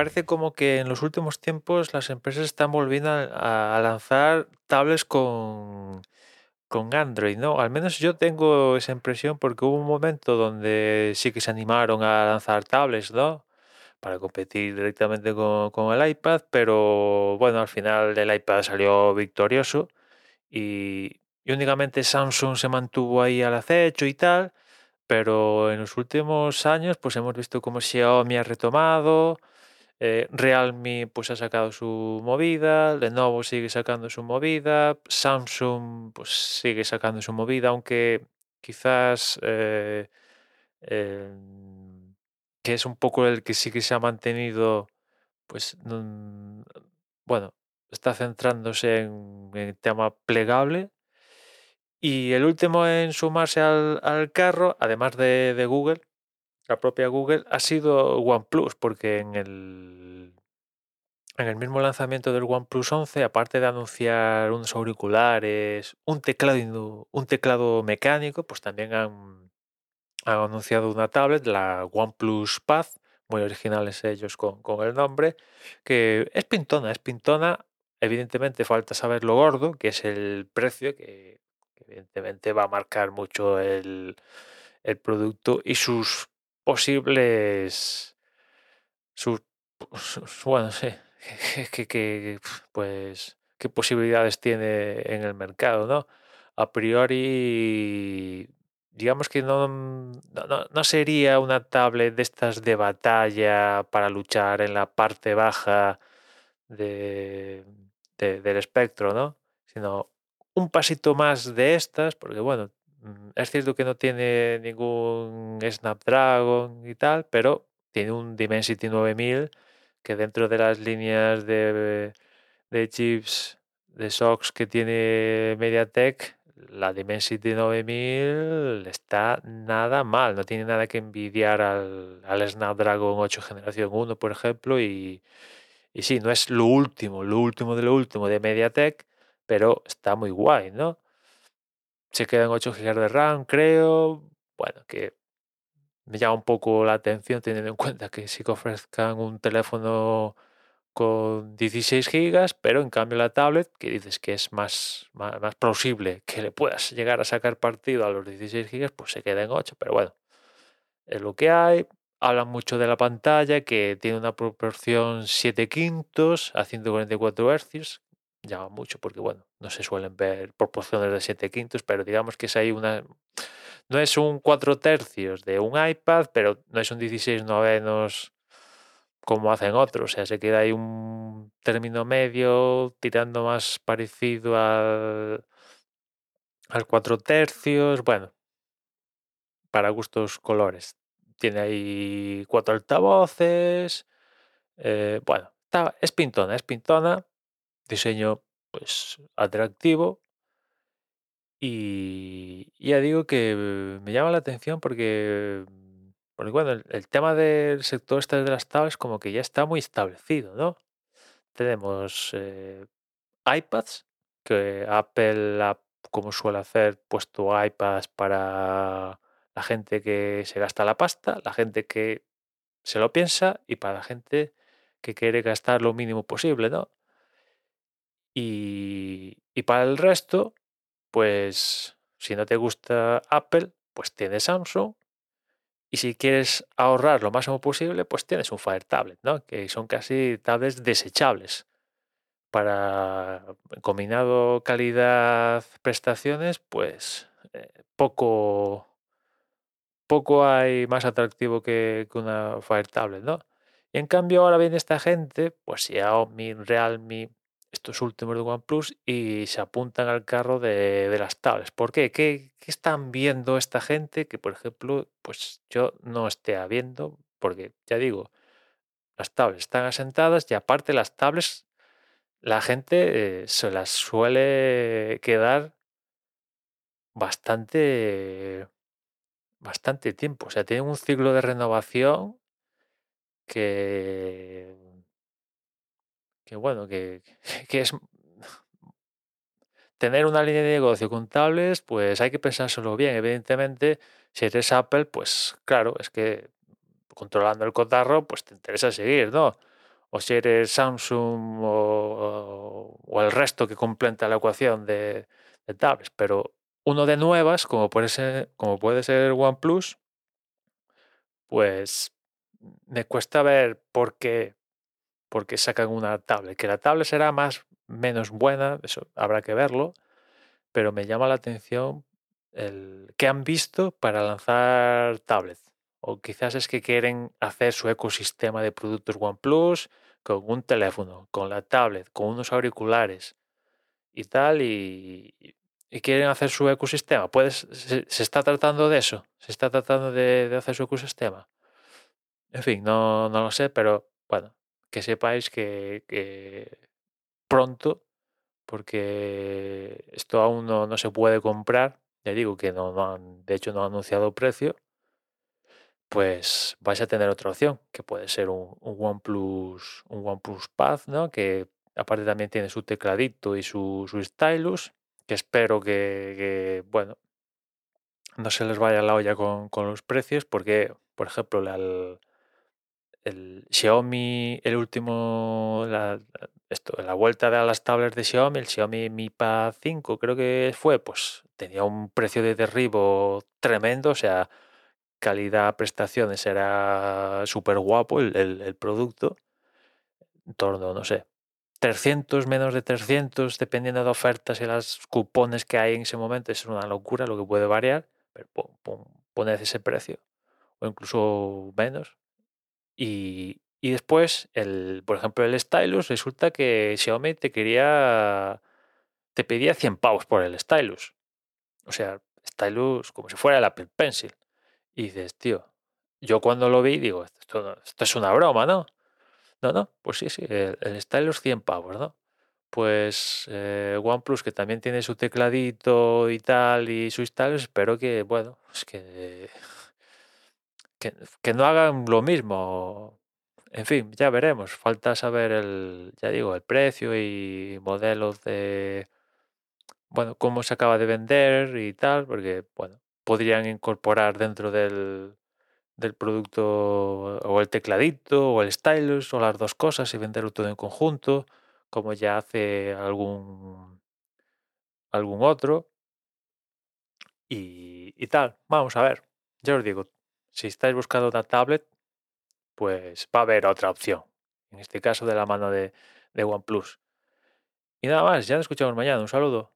parece como que en los últimos tiempos las empresas están volviendo a, lanzar tablets con, con Android, ¿no? Al menos yo tengo esa impresión porque hubo un momento donde sí que se animaron a lanzar tablets, ¿no? Para competir directamente con, con el iPad, pero bueno, al final el iPad salió victorioso y, y únicamente Samsung se mantuvo ahí al acecho y tal, pero en los últimos años pues hemos visto cómo Xiaomi ha retomado, eh, Realme pues ha sacado su movida, Lenovo sigue sacando su movida, Samsung pues sigue sacando su movida, aunque quizás eh, em, que es un poco el que sí que se ha mantenido, pues mm, bueno, está centrándose en, el tema plegable. Y el último en sumarse al, al carro, además de, de Google, la propia Google, ha sido OnePlus, porque en el, en el mismo lanzamiento del OnePlus 11, aparte de anunciar unos auriculares, un teclado, un teclado mecánico, pues también han, han anunciado una tablet, la OnePlus Pad, muy originales ellos con, con el nombre, que es pintona, es pintona. Evidentemente falta saber lo gordo, que es el precio, que, que evidentemente va a marcar mucho el, el producto y sus posibles, sus, bueno, sí, que, pues, qué posibilidades tiene en el mercado, ¿no? A priori, digamos que no, no, sería una tablet de estas de batalla para luchar en la parte baja de, de- del espectro, ¿no? Sino un pasito más de estas, porque bueno, es cierto que no tiene ningún Snapdragon y tal, pero tiene un Dimensity 9000 que dentro de las líneas de, de chips de SOX que tiene MediaTek, la Dimensity 9000 está nada mal, no tiene nada que envidiar al, al Snapdragon 8 generación 1, por ejemplo, y, y sí, no es lo último, lo último de lo último de MediaTek, pero está muy guay, ¿no? Se quedan 8 GB de RAM, creo. Bueno, que me llama un poco la atención teniendo en cuenta que sí que ofrezcan un teléfono con 16 gigas, pero en cambio la tablet, que dices que es más, más, plausible que le puedas llegar a sacar partido a los 16 gigas, pues se queda en 8, pero bueno, es lo que hay. Hablan mucho de la pantalla, que tiene una proporción 7 quintos a 144 Hz. Llama mucho porque, bueno, no se suelen ver proporciones de 7 quintos, pero digamos que es ahí una... No es un 4 tercios de un iPad, pero no es un 16 novenos como hacen otros. O sea, se queda ahí un término medio tirando más parecido al, al 4 tercios. Bueno, para gustos colores. Tiene ahí cuatro altavoces. eh, bueno, es pintona, es pintona. Diseño, pues, atractivo. Y ya digo que me llama la atención porque, bueno, el, el tema del sector este de las tablets como que ya está muy establecido, ¿no? Tenemos eh, iPads, que Apple ha, como suele hacer, puesto iPads para la gente que se gasta la pasta, la gente que se lo piensa y para la gente que quiere gastar lo mínimo posible, ¿no? Y, para el resto, pues si no te gusta Apple, pues tienes Samsung. Y si quieres ahorrar lo máximo posible, pues tienes un Fire Tablet, ¿no? Que son casi tablets desechables. Para combinado calidad-prestaciones, pues eh, poco, poco hay más atractivo que, que una Fire Tablet, ¿no? Y en cambio ahora viene esta gente, pues Xiaomi, Realme, estos últimos de OnePlus, y se apuntan al carro de, las tablets. ¿Por qué? qué? qué están viendo esta gente que, por ejemplo, pues yo no esté viendo? Porque ya digo, las tablets están asentadas y aparte las tablets la gente eh, se las suele quedar bastante, bastante tiempo. O sea, tienen un ciclo de renovación que, que bueno, que, que es tener una línea de negocio con tablets, pues hay que pensárselo bien. Evidentemente, si eres Apple, pues claro, es que controlando el cotarro, pues te interesa seguir, ¿no? o si eres Samsung o, el resto que completa la ecuación de, de tablets, pero uno de nuevas, como puede ser, como puede ser OnePlus, pues me cuesta ver por qué, por qué sacan una tablet. Que la tablet será más menos buena, eso habrá que verlo, pero me llama la atención el que han visto para lanzar tablets. O quizás es que quieren hacer su ecosistema de productos OnePlus con un teléfono, con la tablet, con unos auriculares y tal, y, quieren hacer su ecosistema. Puedes, se, se, está tratando de eso, se está tratando de, de, hacer su ecosistema. En fin, no, no lo sé, pero bueno, que sepáis que, pronto, porque esto aún no, no, se puede comprar, ya digo que no, han, de hecho no han anunciado precio, pues vais a tener otra opción, que puede ser un, un OnePlus, un OnePlus Pad, ¿no? Que aparte también tiene su tecladito y su, su stylus, que espero que, bueno, no se les vaya la olla con, con los precios, porque, por ejemplo, la, el, Xiaomi, el último, la, esto, la vuelta de las tablets de Xiaomi, el Xiaomi Mi Pad 5 creo que fue, pues tenía un precio de derribo tremendo, o sea, calidad, prestaciones, era súper guapo el, el, producto, en torno, no sé, 300, menos de 300, dependiendo de ofertas y las cupones que hay en ese momento, es una locura lo que puede variar, pero pon, pon, poned ese precio, o incluso menos. Y, y, después, el, por ejemplo, el stylus, resulta que Xiaomi te quería, te pedía 100 pavos por el stylus. O sea, stylus como si fuera el Apple Pencil. Y dices, tío, yo cuando lo vi digo, esto, esto es una broma, ¿no? No, no, pues sí, sí, el, stylus 100 pavos, ¿no? Pues eh, OnePlus, que también tiene su tecladito y tal, y su stylus, espero que, bueno, es que, que, no hagan lo mismo. En fin, ya veremos. Falta saber el, ya digo, el precio y modelos de, bueno, cómo se acaba de vender y tal, porque, bueno, podrían incorporar dentro del, del producto o el tecladito o el stylus o las dos cosas y venderlo todo en conjunto, como ya hace algún, algún otro. Y, y tal, vamos a ver. Ya os digo, si estáis buscando una tablet, pues va a haber otra opción. En este caso de la mano de, de OnePlus. Y nada más, ya nos escuchamos mañana. Un saludo.